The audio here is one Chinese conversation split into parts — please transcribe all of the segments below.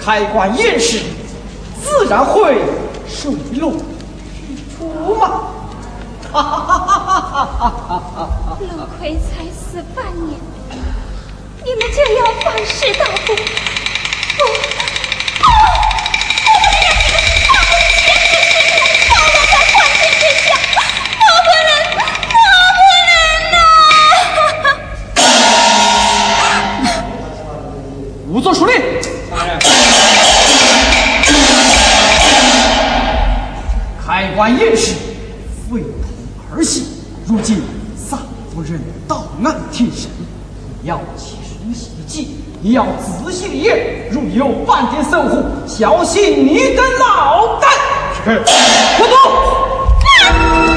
开棺验尸，自然会水落石出嘛！哈哈哈哈哈哈哈哈！陆奎才死半年，你们就要办事大功？不不！我们你们大公无私，揭露大王的犯罪真相，不可能！仵作书令。开棺验尸，非同儿戏。如今丧夫人到案庭审，你要起身洗祭，也要仔细的验。如有半点疏忽，小心你的脑袋！是。快走。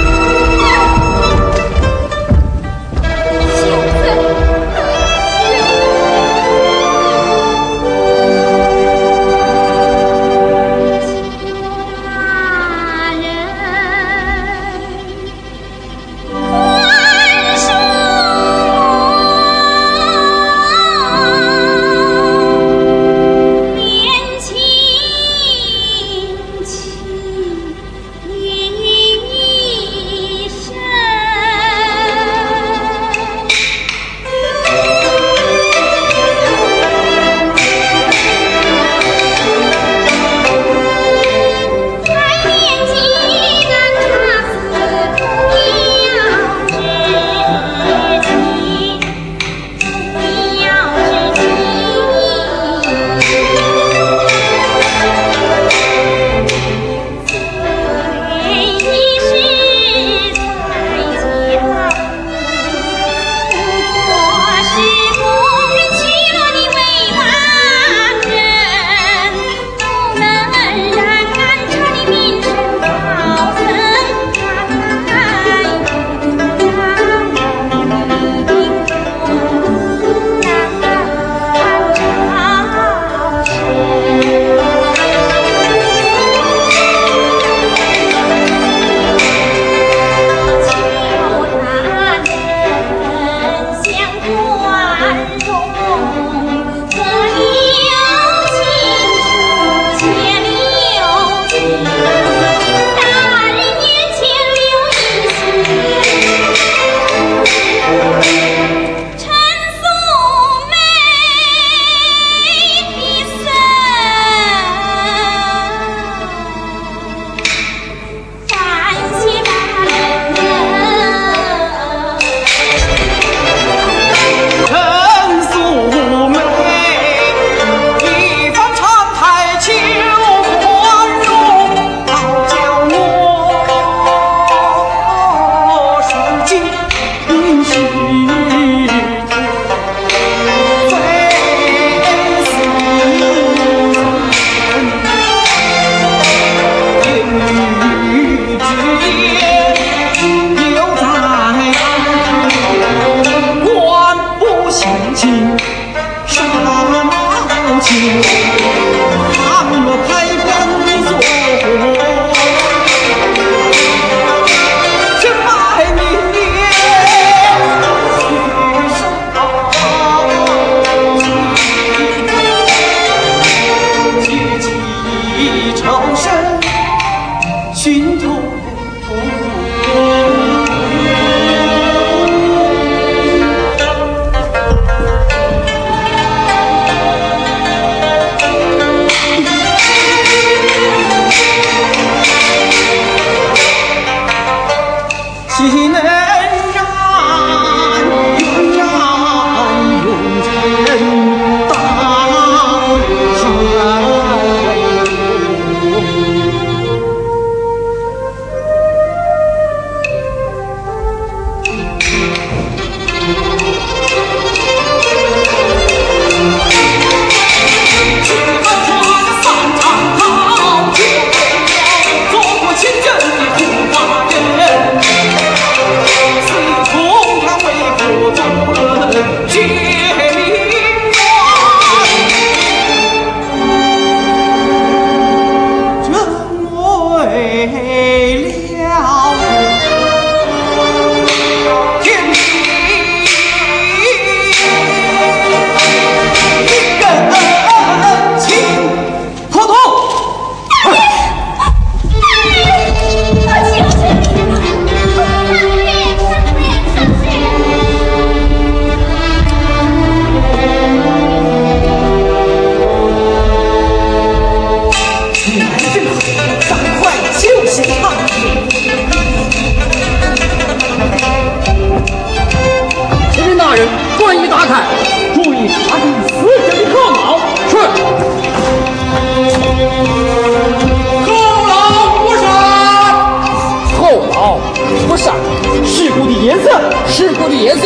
事故的颜色。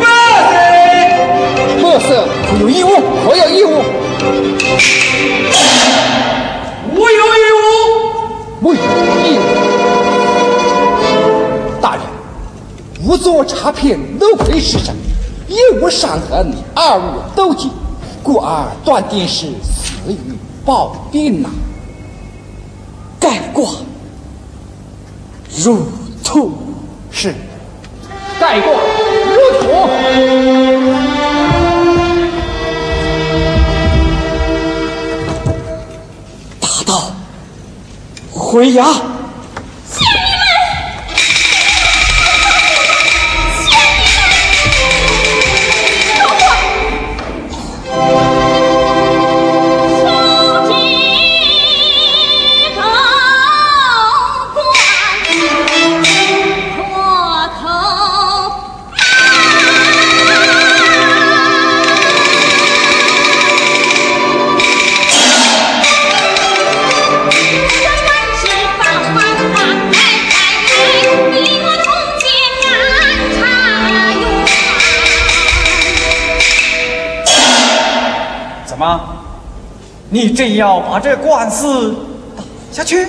墨色，墨色有义务，我有义务。我有义务，我有义务。大人，无做茶片，都亏失身，一无伤痕，二无斗气，故而断定是死于暴病呐。盖卦，如图是。盖卦如土。打道回衙。你真要把这官司打下去？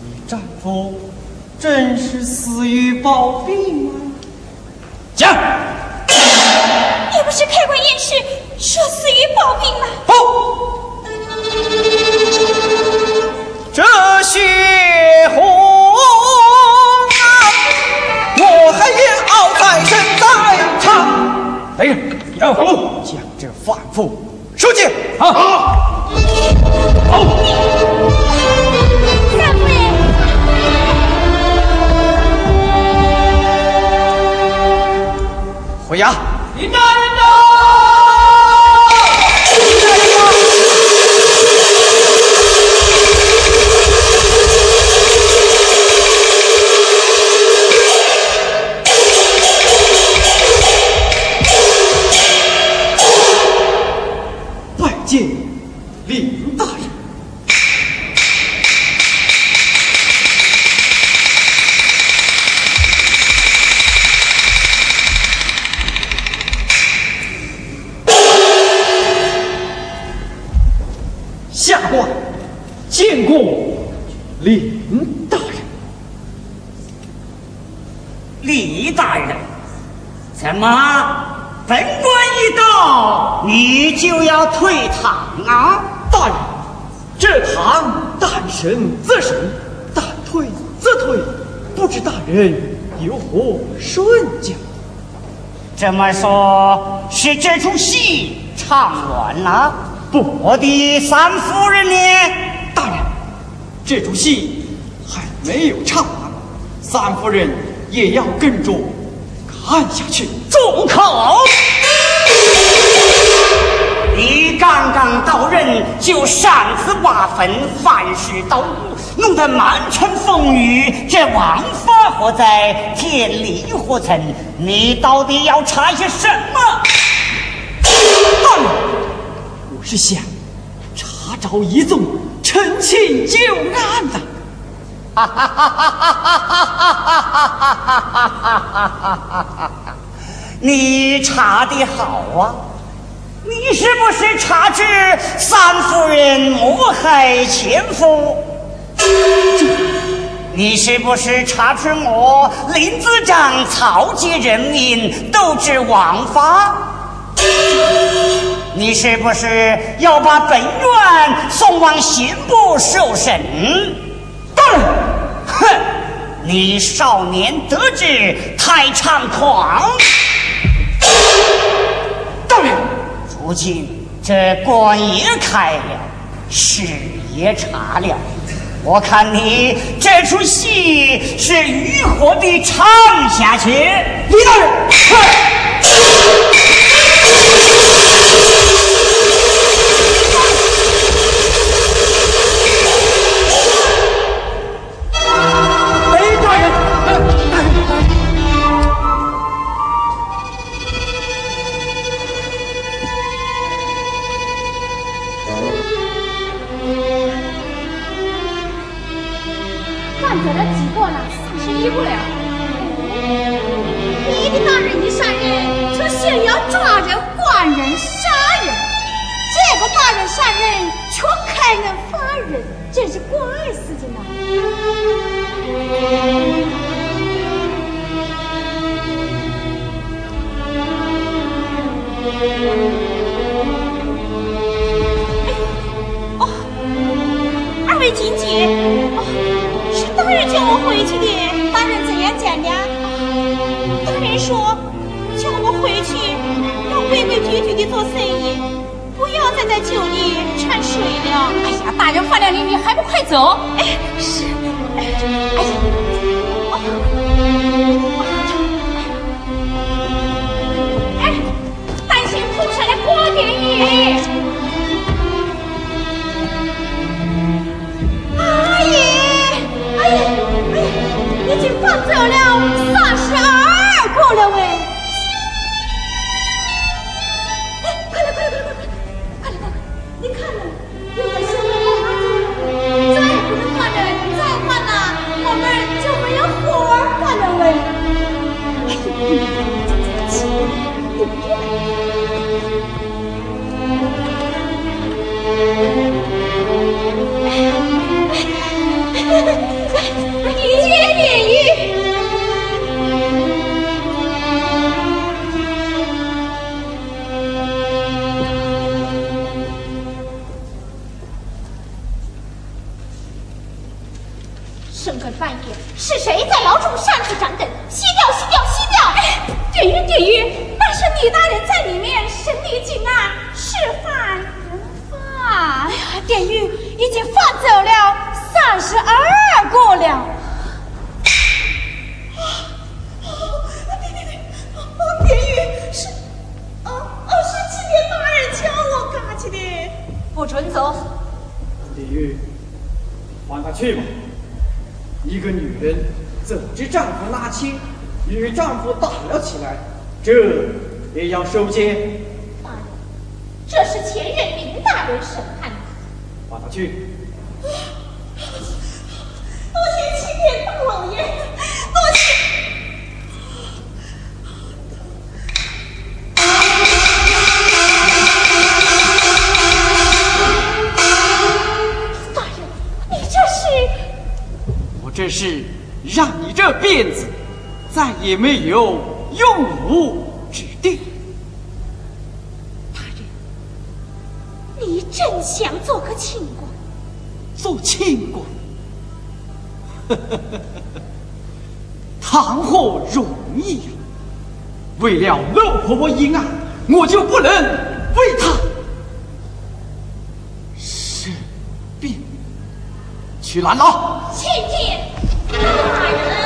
你丈夫真是死于暴病吗？讲！你不是开过验尸，说死于暴病吗？不，这血红啊，我还要在身在场。来人，杨虎，将这反妇。书记，好。好。三夫人，回衙。进一到，你就要退堂啊？大人，这堂但审则审，但退则退，不知大人有何顺教？这么说，是这出戏唱完了？不，我的三夫人呢？大人，这出戏还没有唱完，三夫人也要跟着。看下去，住口！就擅自挖坟、犯事捣鼓，弄得满城风雨。这王法何在？天理何存？你到底要查些什么？哼！我是想查找一宗陈清旧案呢。哈哈哈哈哈哈哈哈哈哈哈哈哈哈！你查的好啊！你是不是查知三夫人谋害前夫？你是不是查出我林子长草菅人命、斗智枉法？你是不是要把本院送往刑部受审？哼！你少年得志太猖狂。如今这官也开了，事也查了，我看你这出戏是如何的唱下去？李大人，快！是关爱事情呢。哎，哦，二位姐姐，哦，是大人叫我回去的，大人怎样讲的？大人说叫我回去，要规规矩矩的做生意，不要再在酒里掺水了。哎呀，大人放了你，你还不快走？哎，是，哎呀，是谁在牢中扇出掌灯？熄掉，熄掉，熄掉！典狱，典狱，那是李大人在里面审理警案，释犯人犯。哎呀，典狱已经放走了三十二个了。别别别！典狱是，哦哦，是七天大人叫我赶去的。不准走！典狱，放他去吧。一个女人怎知丈夫拉亲，与丈夫打了起来，这也要收监。大人，这是前任林大人审判的。放他去。是让你这辫子再也没有用武之地。大人，你真想做个清官？做清官，谈何容易呀！为了漏破我阴案，我就不能为他申辩。去拦牢！请见 Oh, my God.